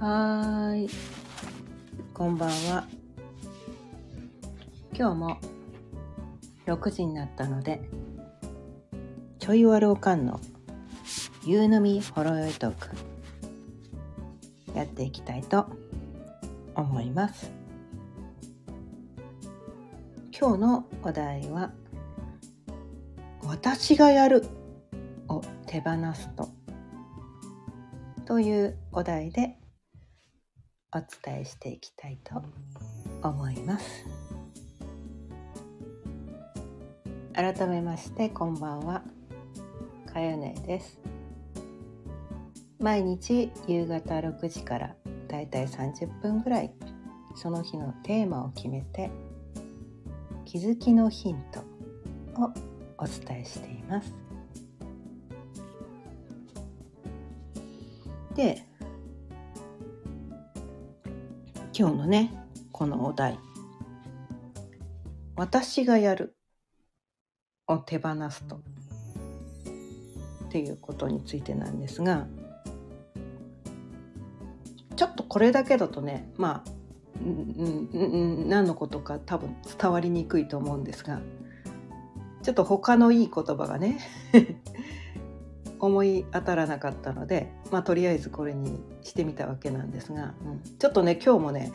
はい。こんばんは。今日も6時になったので、ちょいわるおかんの夕飲みほろよいトーク、やっていきたいと思います。今日のお題は、私がやる手放すと。というお題でお伝えしていきたいと思います。改めましてこんばんは。かよねです。毎日夕方6時からだいたい30分ぐらいその日のテーマを決めて気づきのヒントをお伝えしています。で今日のねこのお題「私がやる」を手放すと。っていうことについてなんですがちょっとこれだけだとねまあん何のことか多分伝わりにくいと思うんですがちょっと他のいい言葉がね思い当たらなかったので、まあ、とりあえずこれにしてみたわけなんですが、うん、ちょっとね今日もね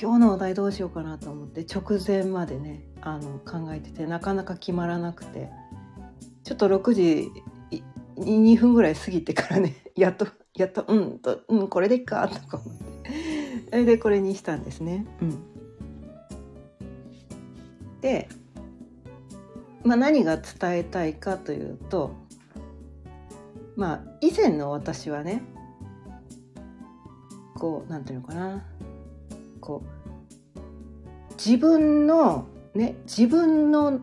今日のお題どうしようかなと思って直前までねあの考えててなかなか決まらなくてちょっと6時2分ぐらい過ぎてからね やっとやっとうんと、うん、これでいっかとか思って。それでこれにしたんですね。うん、で、まあ、何が伝えたいかというとまあ以前の私はねこうなんていうのかな。こう自分のね自分の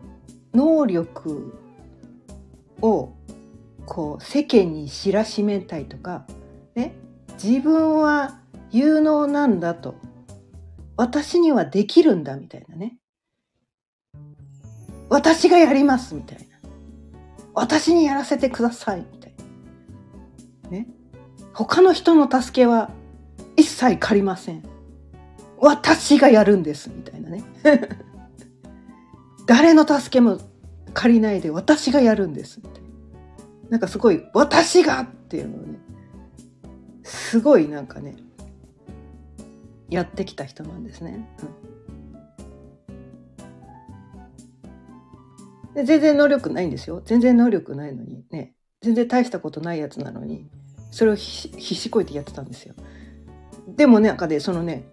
能力をこう世間に知らしめたいとかね自分は有能なんだと私にはできるんだみたいなね。私がやりますみたいな。私にやらせてください。み他の人の助けは一切借りません。私がやるんですみたいなね。誰の助けも借りないで私がやるんですななんかすごい私がっていうのをねすごいなんかねやってきた人なんですね。うん、で全然能力ないんですよ。全然能力ないのにね。全然大したことないやつなのに。それを必死こいてやってたんですよ。でもねなんかねそのね、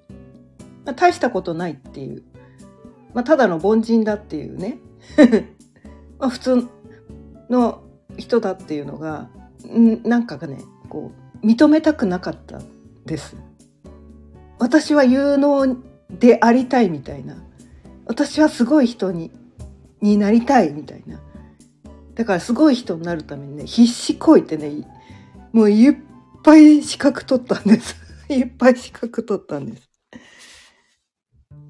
大したことないっていう、まあ、ただの凡人だっていうね まあ普通の人だっていうのがんなんかがねこう認めたくなかったです。私は有能でありたいみたいな私はすごい人にになりたいみたいなだからすごい人になるためにね必死こいてねもういっぱい資格取ったんです。いっぱい資格取ったんです。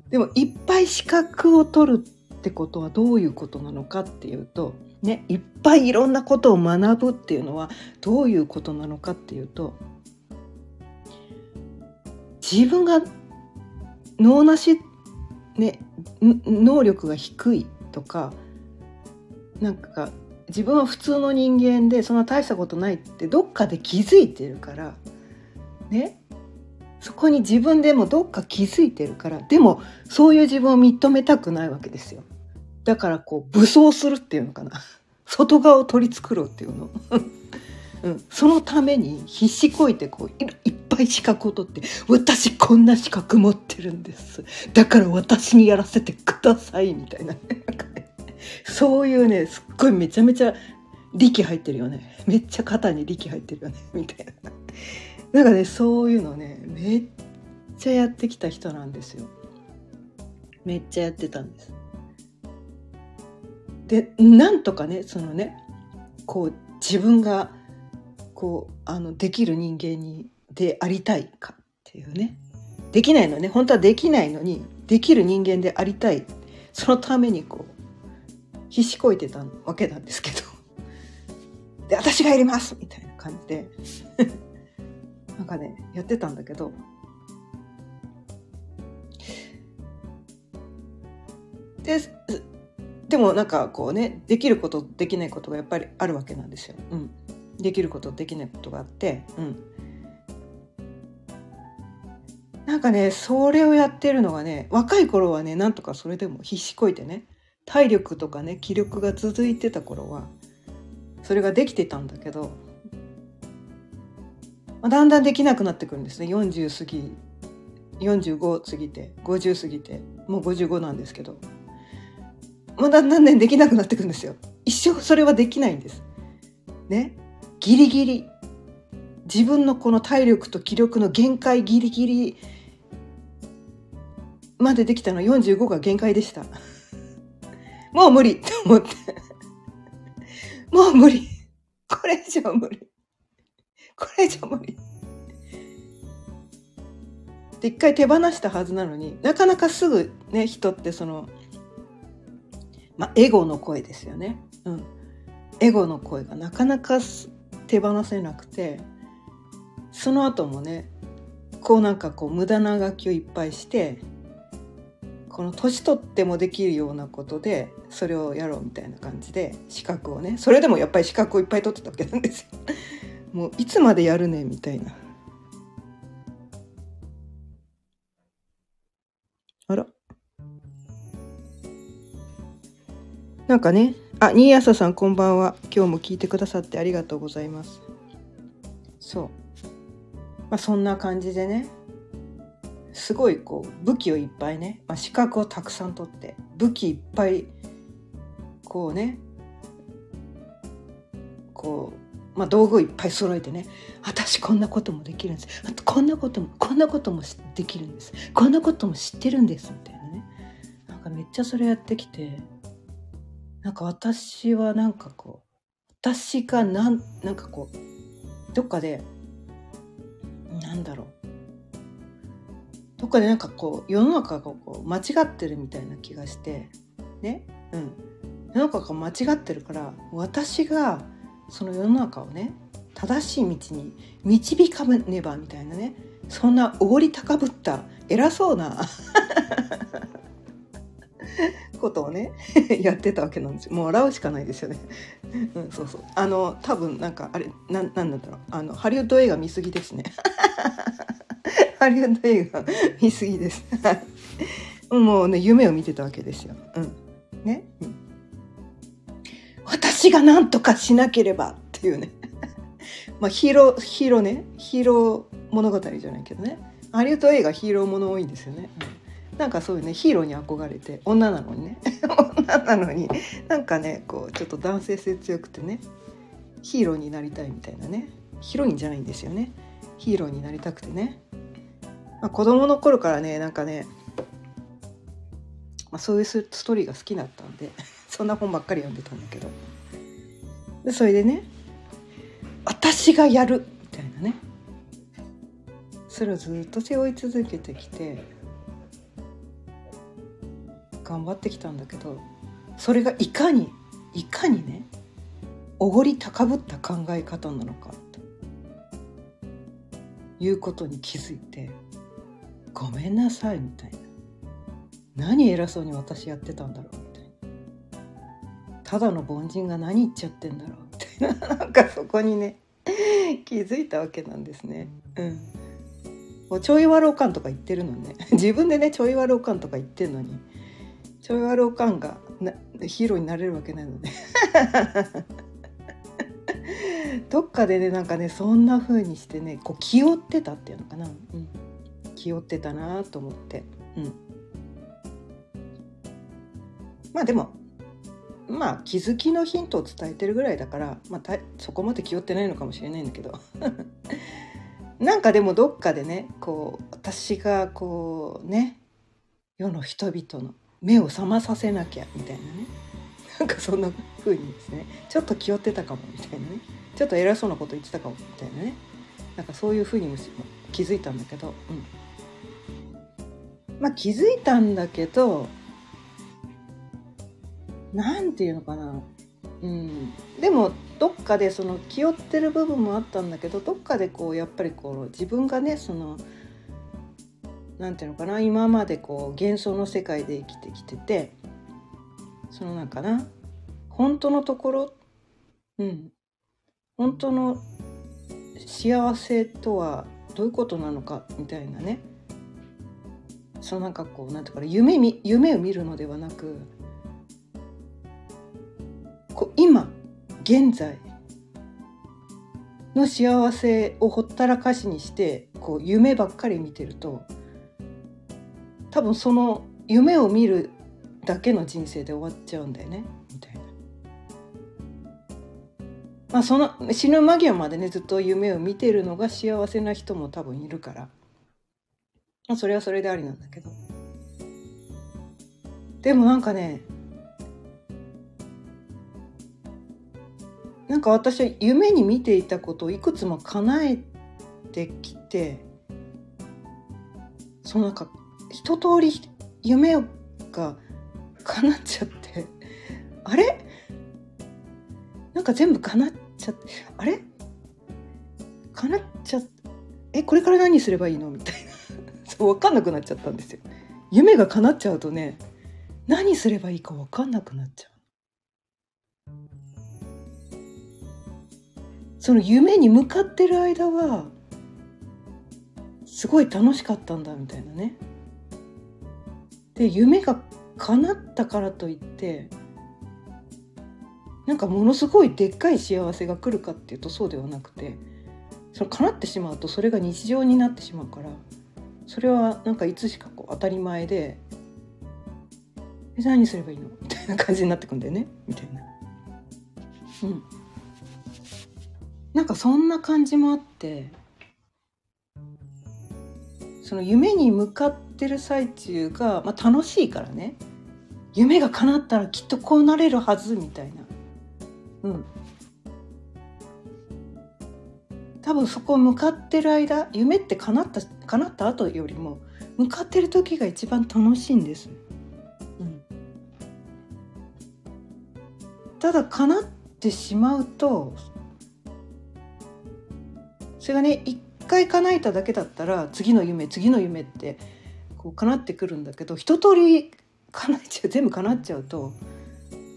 でもいっぱい資格を取るってことはどういうことなのかっていうとねいっぱいいろんなことを学ぶっていうのはどういうことなのかっていうと自分が脳なし、ね、能力が低いとかなんか自分は普通の人間でそんな大したことないってどっかで気づいてるからね。そこに自分でもどっか気づいてるからでもそういう自分を認めたくないわけですよ。だからこう武装するっていうのかな。外側を取り繕うっていうの、うん、そのために必死こいてこういっぱい資格を取って私こんな資格持ってるんです。だから私にやらせてくださいみたいな。そういうねすっごいめちゃめちゃ力入ってるよね。めっちゃ肩に力入ってるよねみたいな。なんかねそういうのねめっちゃやってきた人なんですよ。めっちゃやってたんです。でなんとかねそのねこう自分がこうあのできる人間にでありたいかっていうね。できないのね。本当はできないのにできる人間でありたい。そのためにこう必死こいてたわけなんですけど。で私がやります！みたいな感じで。なんかねやってたんだけど。ででもなんかこうねできることできないことがやっぱりあるわけなんですよ。うん、できることできないことがあって、うん、なんかねそれをやってるのがね若い頃はねなんとかそれでも必死こいてね体力とかね気力が続いてた頃はそれができてたんだけど、まあ、だんだんできなくなってくるんですね。40過ぎ45過ぎて50過ぎてもう55なんですけどまだ何年できなくなってくるんですよ。一生それはできないんです。ね？ギリギリ。自分のこの体力と気力の限界ギリギリまでできたの45が限界でした。もう無理。って思って。もう無理。これ以上無理。これ以上無理。で一回手放したはずなのになかなかすぐね人ってそのまあ、エゴの声ですよね。うん。エゴの声がなかなか手放せなくて、その後もね、こうなんかこう無駄な楽器をいっぱいして、この年取ってもできるようなことでそれをやろうみたいな感じで資格をねそれでもやっぱり資格をいっぱい取ってたわけなんですよ。もういつまでやるねみたいな。あらなんかね、あ、新朝さんこんばんは。今日も聞いてくださってありがとうございます。そう。まあそんな感じでね、すごいこう武器をいっぱいね、まあ、資格をたくさん取って武器いっぱいこうねこう、まあ、道具をいっぱい揃えてね私こんなこともできるんです。こんなこともこんなこともできるんです。こんなことも知ってるんです。みたいなね。なんかめっちゃそれやってきてなんか私はなんかこう私がなんなんかこうどっかでなんだろう。どっかでなんかこう世の中がこう間違ってるみたいな気がしてね？うん。世の中が間違ってるから私がその世の中をね正しい道に導かねばみたいなねそんなおごり高ぶった偉そうな ことをね やってたわけなんです。よもう笑うしかないですよね、うん、そうそう。あの多分なんかあれななんだろうあのハリウッド映画見すぎですね。ハリウッド映画見すぎです。もうね夢を見てたわけですよ、うん。ね、うん、私が何とかしなければっていうね。まあヒーローヒーローね。ヒーロー物語じゃないけどね。ハリウッド映画ヒーローもの多いんですよね、うん。なんかそういうねヒーローに憧れて女なのにね。女なのに。なんかねこうちょっと男性性強くてね。ヒーローになりたいみたいなね。ヒロインじゃないんですよね。ヒーローになりたくてね、まあ、子供の頃からねなんかね、まあ、そういうストーリーが好きだったんで そんな本ばっかり読んでたんだけど。でそれでね私がやるみたいなね。それをずっと背負い続けてきて頑張ってきたんだけどそれがいかにいかにねおごり高ぶった考え方なのかということに気づいて「ごめんなさい」みたいな。何偉そうに私やってたんだろうみたいな。ただの凡人が何言っちゃってんだろうみたいな。なんかそこにね気づいたわけなんですね。うん。もうちょいわろうかんとか言ってるのね。自分でねちょいわろうかんとか言ってるのに。ちょい悪おかんがなヒーローになれるわけないので どっかでねなんかねそんな風にしてねこう気負ってたっていうのかな、うん、気負ってたなと思って、うん、まあでもまあ気づきのヒントを伝えてるぐらいだから、まあ、そこまで気負ってないのかもしれないんだけど。なんかでもどっかでねこう私がこうね世の人々の目を覚まさせなきゃみたいなね。なんかそんな風にですね。ちょっと気負ってたかもみたいなね。ちょっと偉そうなこと言ってたかもみたいなね。なんかそういう風にも気づいたんだけど、うん、まあ気づいたんだけど何て言うのかな、うん、でもどっかでその気負ってる部分もあったんだけどどっかでこうやっぱりこう自分がねそのなんていうのかな。今までこう幻想の世界で生きてきててそのなんかな。本当のところうん。本当の幸せとはどういうことなのかみたいなね。そのなんかこうなんていうか夢み夢を見るのではなくこう今現在の幸せをほったらかしにしてこう夢ばっかり見てると多分その夢を見るだけの人生で終わっちゃうんだよねみたいな。まあその死ぬ間際までねずっと夢を見てるのが幸せな人も多分いるから、まあ、それはそれでありなんだけど。でもなんかねなんか私は夢に見ていたことをいくつも叶えてきてそのなんか一通り夢が叶っちゃって あれ？なんか全部叶っちゃってあれ？叶っちゃってえこれから何すればいいの？みたいな。分かんなくなっちゃったんですよ。夢が叶っちゃうとね何すればいいか分かんなくなっちゃう。その夢に向かってる間はすごい楽しかったんだみたいなね。で夢が叶ったからといってなんかものすごいでっかい幸せが来るかっていうとそうではなくてその叶ってしまうとそれが日常になってしまうからそれはなんかいつしかこう当たり前で「え何すればいいの? 」みたいな感じになってくんだよね？みたいな。うん。なんかそんな感じもあってその夢に向かってる最中が、まあ、楽しいからね。夢が叶ったらきっとこうなれるはずみたいな。うん。多分そこ向かってる間夢って叶った叶った後よりも向かってる時が一番楽しいんです、うん、ただ叶ってしまうとそれがね一回叶えただけだったら次の夢次の夢ってこう叶ってくるんだけど一通り叶えちゃう全部叶っちゃうと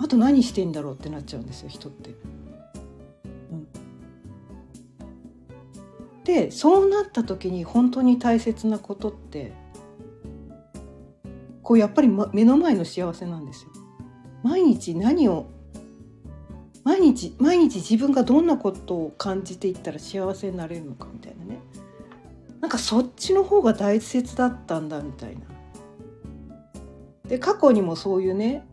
あと何してんだろうってなっちゃうんですよ人って。でそうなった時に本当に大切なことってこうやっぱり、ま、目の前の幸せなんですよ。毎日何を毎日毎日自分がどんなことを感じていったら幸せになれるのかみたいなねなんかそっちの方が大切だったんだみたいな。で過去にもそういうね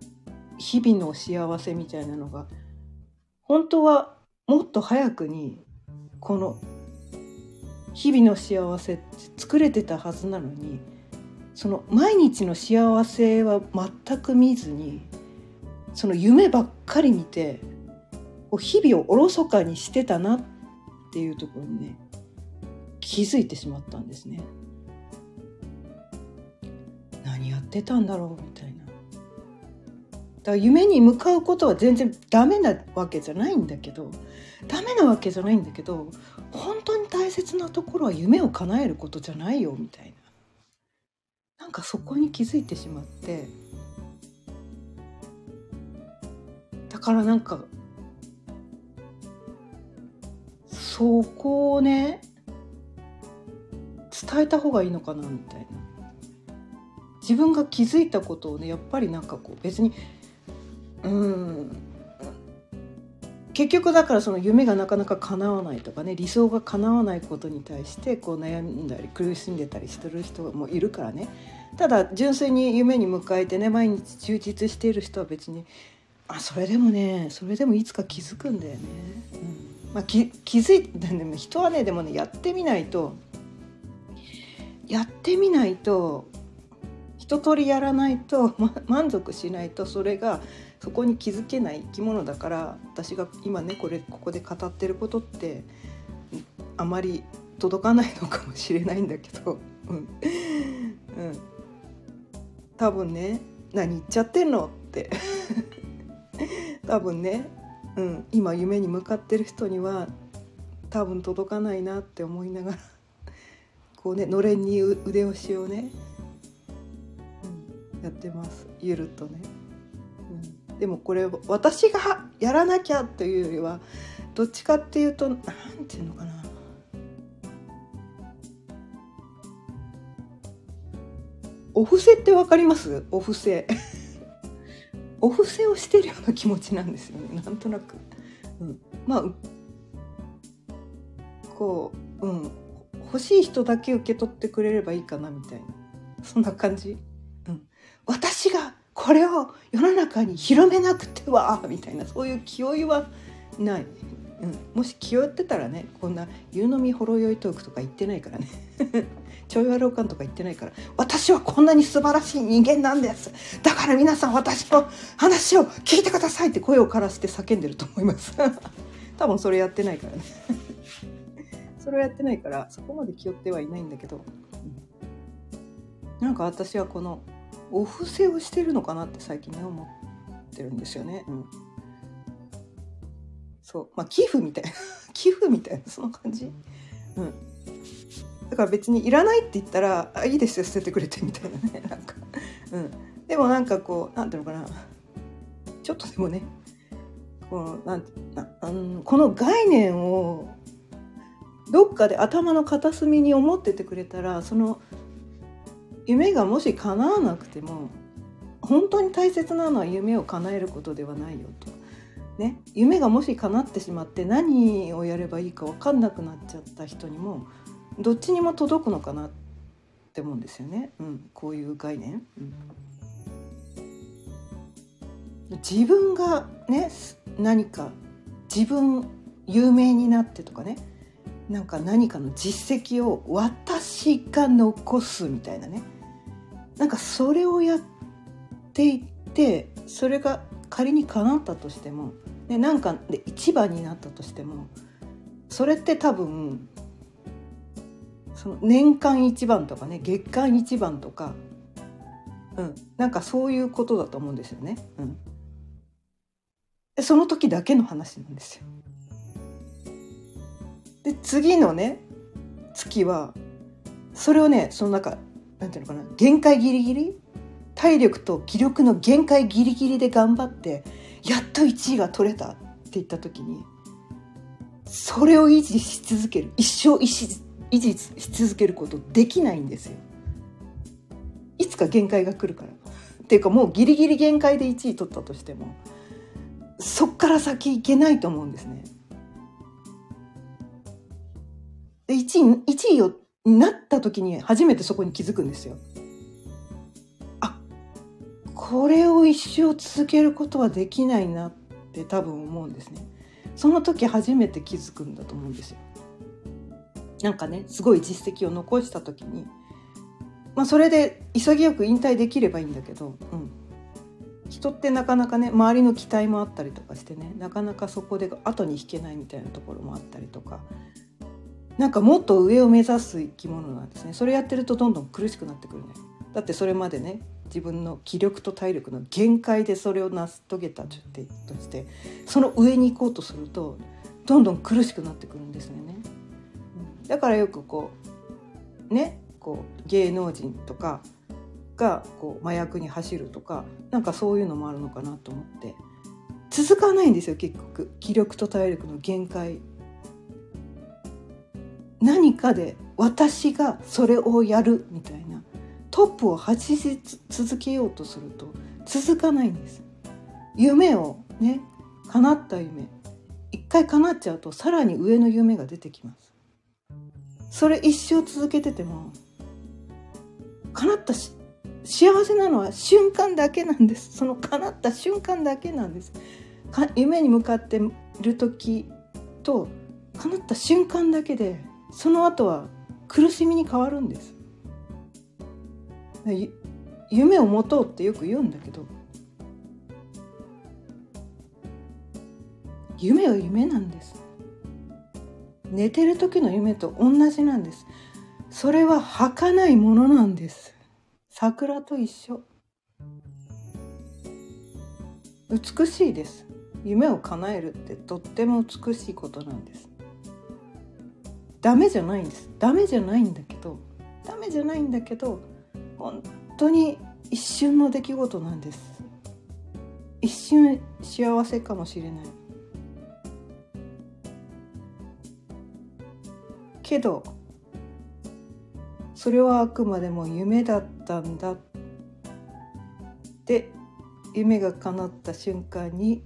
日々の幸せみたいなのが本当はもっと早くにこの日々の幸せって作れてたはずなのにその毎日の幸せは全く見ずにその夢ばっかり見て日々をおろそかにしてたなっていうところにね気づいてしまったんですね。何やってたんだろうみたいな。だから夢に向かうことは全然ダメなわけじゃないんだけどダメなわけじゃないんだけど本当に大切なところは夢を叶えることじゃないよみたいな。なんかそこに気づいてしまって。だからなんかそこをね伝えた方がいいのかなみたいな。自分が気づいたことをねやっぱりなんかこう別にうん結局だからその夢がなかなか叶わないとかね理想が叶わないことに対してこう悩んだり苦しんでたりしてる人もいるからねただ純粋に夢に迎えてね毎日充実している人は別にあそれでもねそれでもいつか気づくんだよね。うんまあ、気気づいて人はねでもねやってみないとやってみないと一通りやらないと、ま、満足しないとそれがそこに気づけない生き物だから私が今ねこれここで語ってることってあまり届かないのかもしれないんだけど、うん。うん、多分ね何言っちゃってんのって。多分ねうん、今夢に向かってる人には多分届かないなって思いながらこうねのれんに腕押しをね、うん、やってます。ゆるっとね、でもこれ私がやらなきゃというよりはどっちかっていうと何て言うのかな。お布施ってわかります？お布施。お布施をしてるような気持ちなんですよね。なんとなく、うん、まあこううん。欲しい人だけ受け取ってくれればいいかなみたいな。そんな感じ、うん、私がこれを世の中に広めなくてはみたいなそういう気負いはない、うん、もし気負ってたらねこんな夕飲みほろ酔いトークとか言ってないからね。ちょいわろうかんとか言ってないから。私はこんなに素晴らしい人間なんです。だから皆さん私の話を聞いてくださいって声を枯らして叫んでると思います。多分それやってないからね。それをやってないからそこまで気負ってはいないんだけど、うん、なんか私はこのお布施をしてるのかなって最近ね思ってるんですよね。うん、そう。まあ寄付みたいな。寄付みたいなその感じ？うん、だから別にいらないって言ったら「あいいですよ捨ててくれて」みたいなね。なんか、うん、でもなんかこうなんていうのかな。ちょっとでもねこのなんなあのこの概念をどっかで頭の片隅に思っててくれたらその夢がもし叶わなくても本当に大切なのは夢を叶えることではないよと。ね、夢がもし叶ってしまって何をやればいいか分かんなくなっちゃった人にもどっちにも届くのかなって思うんですよね、うん、こういう概念。うん、自分がね何か自分有名になってとかね。なんか何かの実績を私が残すみたいなね。なんかそれをやっていってそれが仮に叶ったとしても、ね、なんかで一番になったとしてもそれって多分その年間一番とかね月間一番とか、うん、なんかそういうことだと思うんですよね。うん、でその時だけの話なんですよ。で次のね月はそれをねその中なんていうのかな限界ギリギリ？体力と気力の限界ギリギリで頑張ってやっと1位が取れたって言った時にそれを維持し続ける一生維持し続けることできないんですよ。いつか限界が来るから。っていうかもうギリギリ限界で1位取ったとしてもそっから先いけないと思うんですね。で1位 ,1 位をなった時に初めてそこに気づくんですよ。あこれを一生続けることはできないなって多分思うんですね。その時初めて気づくんだと思うんですよ。なんかねすごい実績を残した時に、まあ、それで潔く引退できればいいんだけど、うん、人ってなかなかね周りの期待もあったりとかしてねなかなかそこで後に引けないみたいなところもあったりとかなんかもっと上を目指す生き物なんですね。それやってるとどんどん苦しくなってくるね。だってそれまでね自分の気力と体力の限界でそれを成し遂げたとしてその上に行こうとするとどんどん苦しくなってくるんですよね。だからよくこうねこう芸能人とかがこう麻薬に走るとかなんかそういうのもあるのかなと思って。続かないんですよ結局。気力と体力の限界かで私がそれをやるみたいな。トップを走り続けようとすると続かないんです。夢をね叶った夢。一回叶っちゃうとさらに上の夢が出てきます。それ一生続けてても叶ったし幸せなのは瞬間だけなんです。その叶った瞬間だけなんです。夢に向かっている時と叶った瞬間だけでその後は苦しみに変わるんです。夢を持とうってよく言うんだけど。夢は夢なんです。寝てる時の夢と同じなんです。それは儚いものなんです。桜と一緒。美しいです。夢を叶えるってとっても美しいことなんです。ダメじゃないんです。ダメじゃないんだけどダメじゃないんだけど本当に一瞬の出来事なんです。一瞬幸せかもしれない。けどそれはあくまでも夢だったんだで夢が叶った瞬間に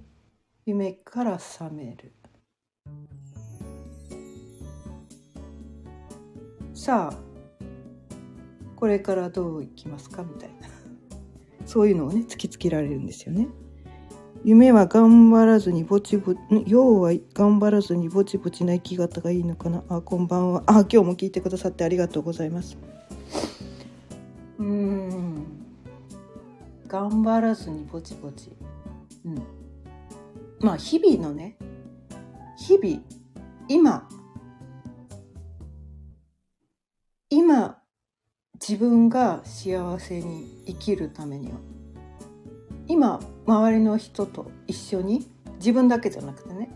夢から覚める。さあこれからどういきますかみたいな。そういうのをね突きつけられるんですよね。夢は頑張らずにぼちぼち要は頑張らずにぼちぼちな生き方がいいのかな。あこんばんは。あ今日も聞いてくださってありがとうございます。うん。頑張らずにぼちぼち。うん。まあ日々のね日々今今自分が幸せに生きるためには今周りの人と一緒に自分だけじゃなくてね、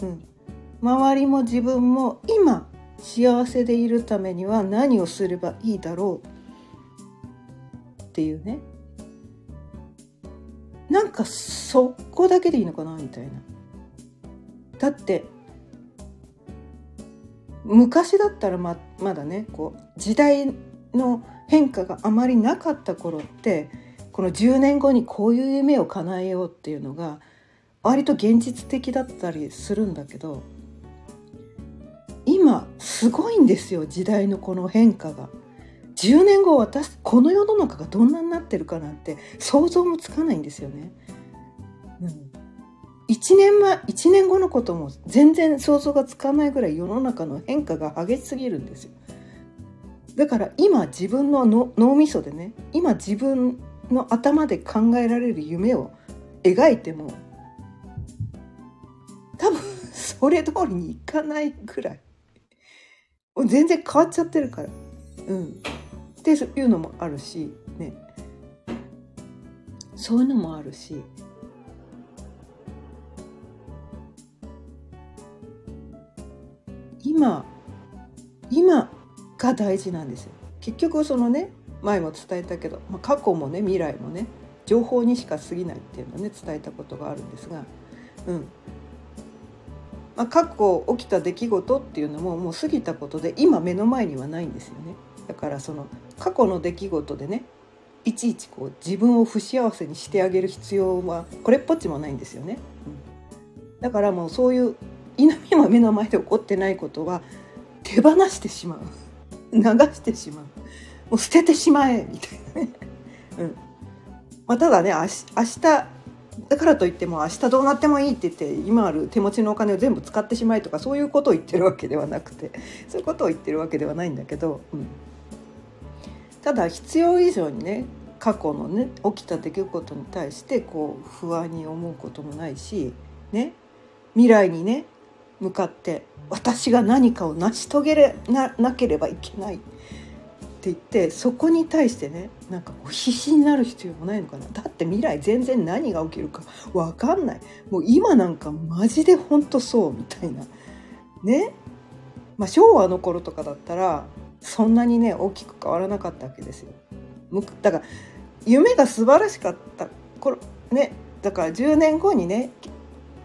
うん、周りも自分も今幸せでいるためには何をすればいいだろうっていうねなんかそこだけでいいのかなみたいな。だって昔だったらまだねこう時代の変化があまりなかった頃ってこの10年後にこういう夢を叶えようっていうのが割と現実的だったりするんだけど今すごいんですよ時代のこの変化が。10年後私この世の中がどんなになってるかなんて想像もつかないんですよね。1年前1年後のことも全然想像がつかないぐらい世の中の変化が激しすぎるんですよ。だから今自分の脳みそでね今自分の頭で考えられる夢を描いても多分 それ通りにいかないぐらい全然変わっちゃってるから。うん、っていうのもあるしねそういうのもあるしが大事なんですよ結局そのね前も伝えたけど、まあ、過去もね未来もね情報にしか過ぎないっていうのをね伝えたことがあるんですが、うんまあ、過去起きた出来事っていうのももう過ぎたことで今目の前にはないんですよね。だからその過去の出来事でねいちいちこう自分を不幸せにしてあげる必要はこれっぽっちもないんですよね。うん、だからもうそういう稲見も目の前で起こってないことは手放してしまう流してしまう。もう捨ててしまえみたいなね。うん。まあ、ただね明日だからといっても明日どうなってもいいって言って今ある手持ちのお金を全部使ってしまえとかそういうことを言ってるわけではなくて そういうことを言ってるわけではないんだけど、うん、ただ必要以上にね過去のね起きた出来事に対してこう不安に思うこともないしね。未来にね向かって私が何かを成し遂げれななければいけない。って言ってそこに対してねなんか必死になる必要もないのかな。だって未来全然何が起きるか分かんない。もう今なんかマジでほんとそうみたいな。ね。まあ昭和の頃とかだったらそんなにね大きく変わらなかったわけですよ。だから夢が素晴らしかった頃ね。だから10年後にね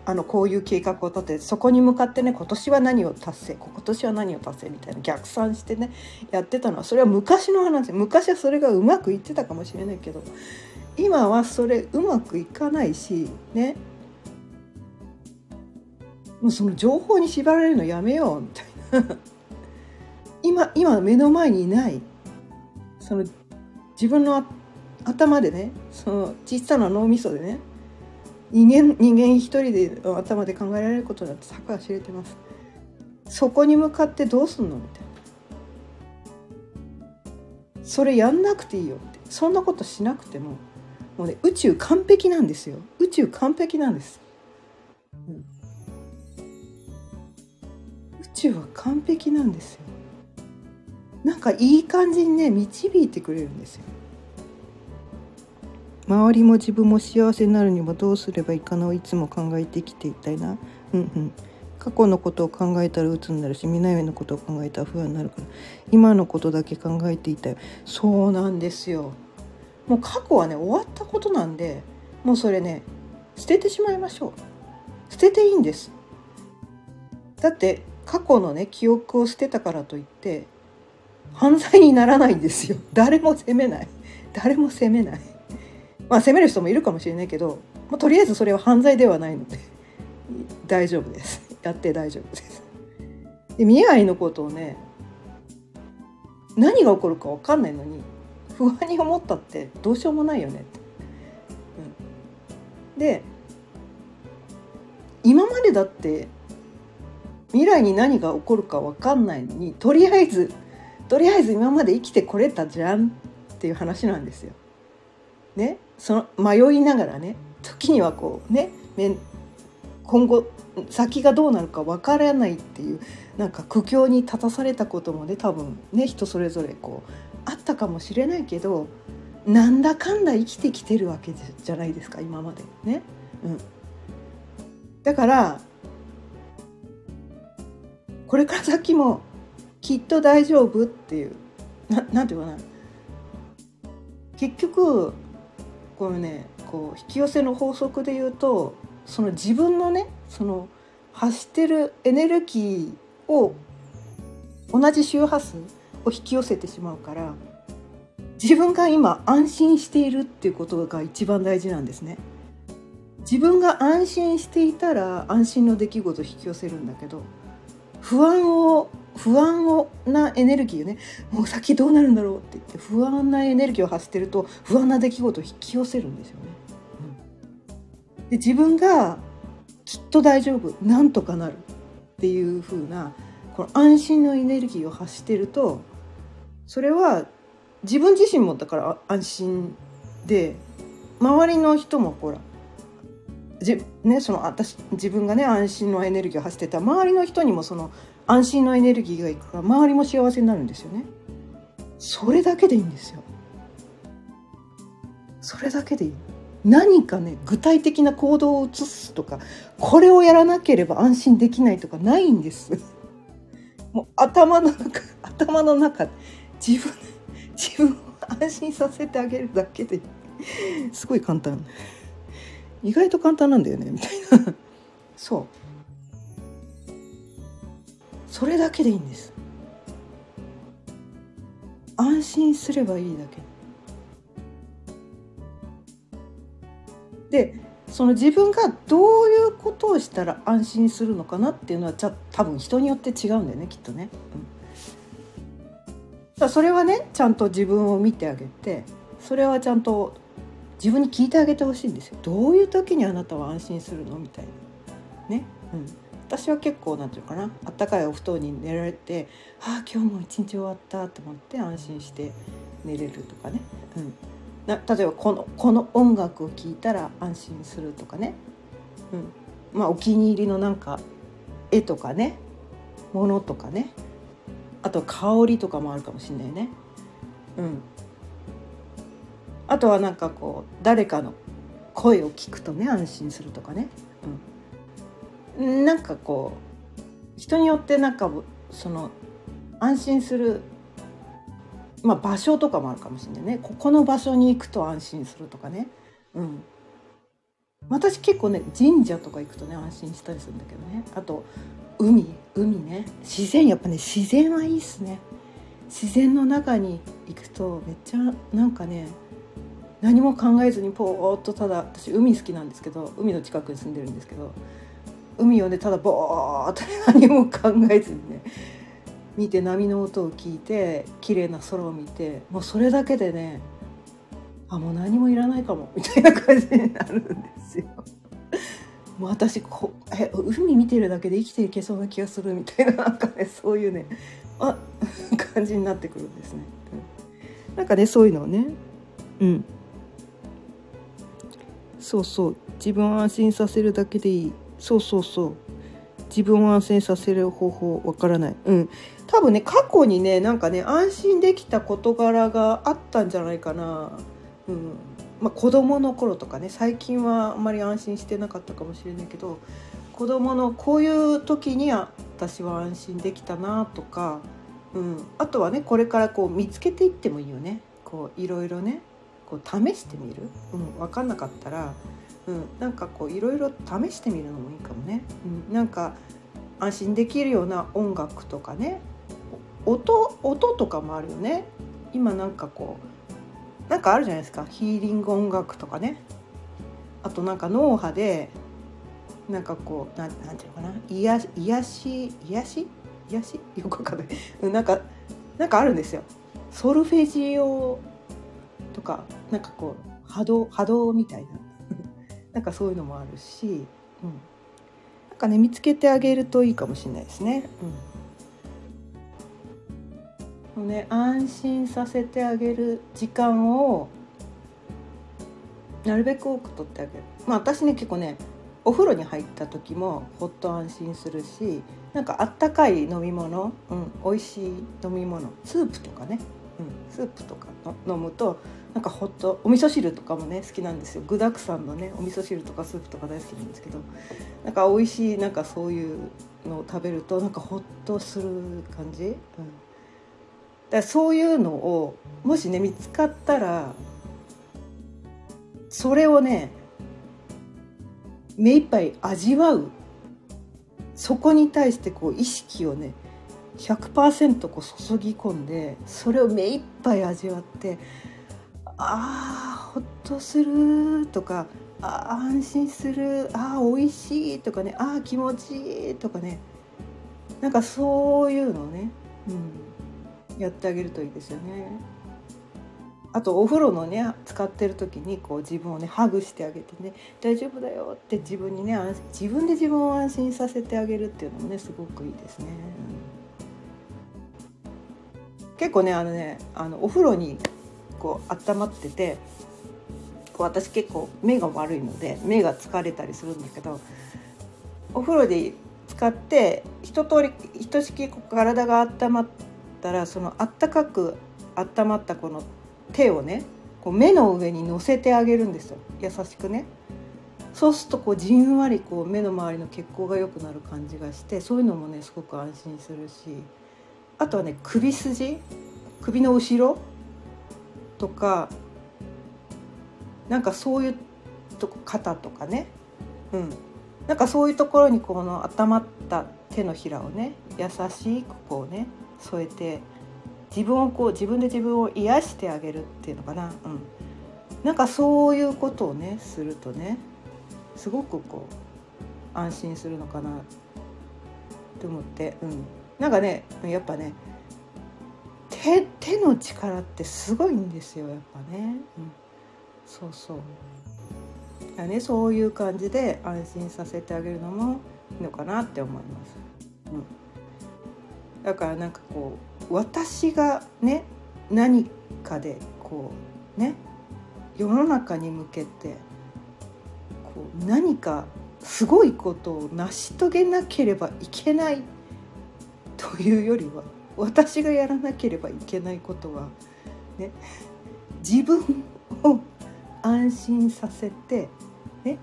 あのこういう計画を立ててそこに向かってね今年は何を達成今年は何を達成みたいな逆算してねやってたのはそれは昔の話。昔はそれがうまくいってたかもしれないけど今はそれうまくいかないしね。もうその情報に縛られるのやめようみたいな。今今目の前にいない。その自分の頭でねその小さな脳みそでね人間人間一人で頭で考えられることだって坂は知れてます。そこに向かってどうすんのみたいな。それやんなくていいよって。そんなことしなくてももうね宇宙完璧なんですよ。宇宙完璧なんです、うん、宇宙は完璧なんですよ。なんかいい感じにね導いてくれるんですよ。周りも自分も幸せになるにはどうすればいいかなをいつも考えてきていたいな。うんうん。過去のことを考えたら鬱になるし未来のことを考えたら不安になるから。今のことだけ考えていたい。そうなんですよ。もう過去はね終わったことなんでもうそれね捨ててしまいましょう。捨てていいんです。だって過去のね記憶を捨てたからといって犯罪にならないんですよ。誰も責めない。誰も責めない。まあ責める人もいるかもしれないけど、まあ、とりあえずそれは犯罪ではないので 大丈夫です やって大丈夫ですで未来のことをね何が起こるか分かんないのに不安に思ったってどうしようもないよねって。うん、で今までだって未来に何が起こるか分かんないのにとりあえずとりあえず今まで生きてこれたじゃんっていう話なんですよ。ね、その迷いながらね時にはこうね今後先がどうなるか分からないっていうなんか苦境に立たされたこともね多分ね人それぞれこうあったかもしれないけどなんだかんだ生きてきてるわけじゃないですか今までね。うん、だからこれから先もきっと大丈夫っていうななんていうかな結局このねこう引き寄せの法則で言うとその自分のねその発してるエネルギーを同じ周波数を引き寄せてしまうから自分が今安心しているっていうことが一番大事なんですね。自分が安心していたら安心の出来事を引き寄せるんだけど不安を不安をなエネルギーをねもう先どうなるんだろうって言って不安なエネルギーを発してると不安な出来事を引き寄せるんですよね。うん、で自分がきっと大丈夫なんとかなるっていう風なこの安心のエネルギーを発してるとそれは自分自身もだから安心で周りの人もほらじ、ね、その私自分がね安心のエネルギーを発してた周りの人にもその安心のエネルギーがいくから周りも幸せになるんですよね。それだけでいいんですよ。それだけでいい。何かね具体的な行動を移すとかこれをやらなければ安心できないとかないんです。もう頭の中頭の中自分自分を安心させてあげるだけですごい簡単意外と簡単なんだよね。みたいなそう。それだけでいいんです。安心すればいいだけ。でその自分がどういうことをしたら安心するのかなっていうのはじゃ多分人によって違うんだよねきっとね。うん、それはねちゃんと自分を見てあげてそれはちゃんと自分に聞いてあげてほしいんですよ。どういう時にあなたは安心するの？みたいな。ね。うん。私は結構なんていうかな。あったかいお布団に寝られて「ああ今日も一日終わった」と思って安心して寝れるとかね、うん、な例えばこのこの音楽を聴いたら安心するとかね、うん。まあ、お気に入りのなんか絵とかね。ものとかね。あと香りとかもあるかもしれないね。うん、あとはなんかこう誰かの声を聞くとね安心するとかね。うん、なんかこう人によってなんかその安心するまあ、場所とかもあるかもしれないね。ここの場所に行くと安心するとかね、うん、私結構ね神社とか行くとね安心したりするんだけどね。あと海。海ね。自然やっぱね自然はいいっすね。自然の中に行くとめっちゃなんかね何も考えずにポーっとただ私海好きなんですけど海の近くに住んでるんですけど海をねただボーっと何も考えずにね見て波の音を聞いて綺麗な空を見てもうそれだけでねあもう何もいらないかも みたいな感じになるんですよ。もう私こえ海見てるだけで生きていけそうな気がするみたいななんかねそういうねあ 感じになってくるんですね。なんかねそういうのをねうんそうそう。自分を安心させるだけでいい。そうそうそう。自分を安心させる方法わからない。うん。多分ね過去にねなんかね安心できた事柄があったんじゃないかな、うん、まあ、子供の頃とかね最近はあんまり安心してなかったかもしれないけど子供のこういう時に私は安心できたなとか、うん、あとはねこれからこう見つけていってもいいよね。こういろいろね。こう試してみる、うん、分かんなかったら、うん、なんかこういろいろ試してみるのもいいかもね、うん、なんか安心できるような音楽とかね。音音とかもあるよね。今なんかこうなんかあるじゃないですか。ヒーリング音楽とかね。あとなんか脳波でなんかこうなんなんていうのかな。癒し癒し癒し？癒し？よくわかんない。なんかなんかあるんですよ。ソルフェジオとかなんかこう波動波動みたいな。なんかそういうのもあるし、うん、なんかね見つけてあげるといいかもしれないですね。うん、ね安心させてあげる時間をなるべく多くとってあげる。まあ私ね結構ねお風呂に入った時もほっと安心するしなんかあったかい飲み物、うん、美味しい飲み物。スープとかね、うん、スープとか飲むとなんかほっとお味噌汁とかもね好きなんですよ。具だくさんのねお味噌汁とかスープとか大好きなんですけど。なんか美味しいなんかそういうのを食べるとなんかほっとする感じ、うん、だからそういうのをもしね見つかったらそれをね目いっぱい味わう。そこに対してこう意識をね100%こう注ぎ込んでそれを目いっぱい味わってああほっとするとかあ安心するあ美味しいとかねあ気持ちいいとかねなんかそういうのをね、うん、やってあげるといいですよね。あとお風呂のね使ってる時にこう自分をねハグしてあげてね大丈夫だよって自分にね自分で自分を安心させてあげるっていうのもねすごくいいですね。結構ねあのねあのお風呂にこう温まっててこう私結構目が悪いので目が疲れたりするんだけどお風呂で使って一通りひとしき体が温まったらそのあったかく温まったこの手をねこう目の上に乗せてあげるんですよ。優しくね。そうするとこうじんわりこう目の周りの血行が良くなる感じがしてそういうのもねすごく安心するしあとはね首筋。首の後ろとかなんかそういうとこ肩とかね。うん。なんかそういうところにこの温まった手のひらをね優しくこうね添えて自分をこう自分で自分を癒してあげるっていうのかな、うん、なんかそういうことをねするとねすごくこう安心するのかなって思って、うん、なんかねやっぱね手手の力ってすごいんですよやっぱね、うん、そうそう。だねそういう感じで安心させてあげるのもいいのかなって思います。うん。だからなんかこう私がね何かでこうね世の中に向けてこう何かすごいことを成し遂げなければいけないというよりは私がやらなければいけないことはね自分を安心させて、ね、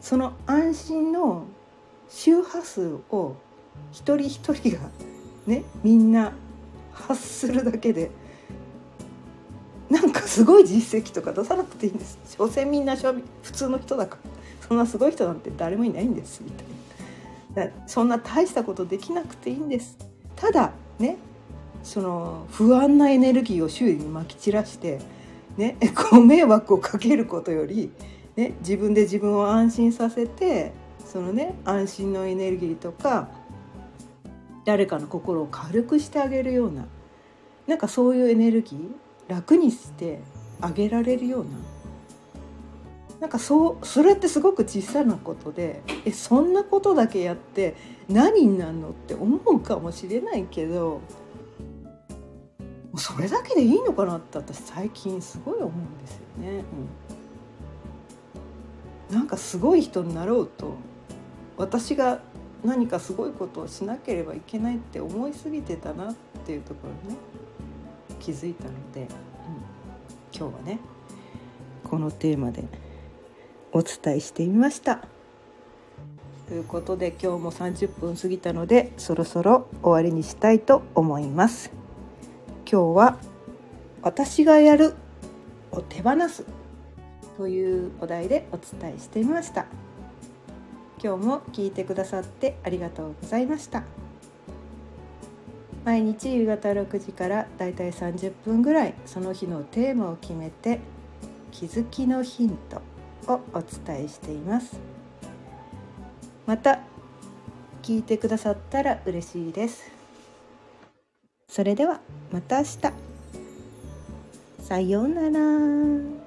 その安心の周波数を一人一人がねみんな発するだけでなんかすごい実績とか出さなくていいんです。所詮みんな普通の人だから。そんなすごい人なんて誰もいないんですみたいな。そんな大したことできなくていいんです。ただねその不安なエネルギーを周囲にまき散らしてね ご迷惑をかけることより、ね、自分で自分を安心させてそのね安心のエネルギーとか誰かの心を軽くしてあげるようななんかそういうエネルギー楽にしてあげられるようななんかそうそれってすごく小さなことでえそんなことだけやって何になるのって思うかもしれないけどそれだけでいいのかなって私最近すごい思うんですよね。うん、なんかすごい人になろうと私が何かすごいことをしなければいけないって思いすぎてたなっていうところね気づいたので、うん、今日はねこのテーマでお伝えしてみました。ということで今日も30分過ぎたのでそろそろ終わりにしたいと思います。今日は私がやるを手放す。というお題でお伝えしてみました。今日も聞いてくださってありがとうございました。毎日夕方6時からだいたい30分ぐらいその日のテーマを決めて気づきのヒントをお伝えしています。また聞いてくださったら嬉しいです。それではまた明日さようなら。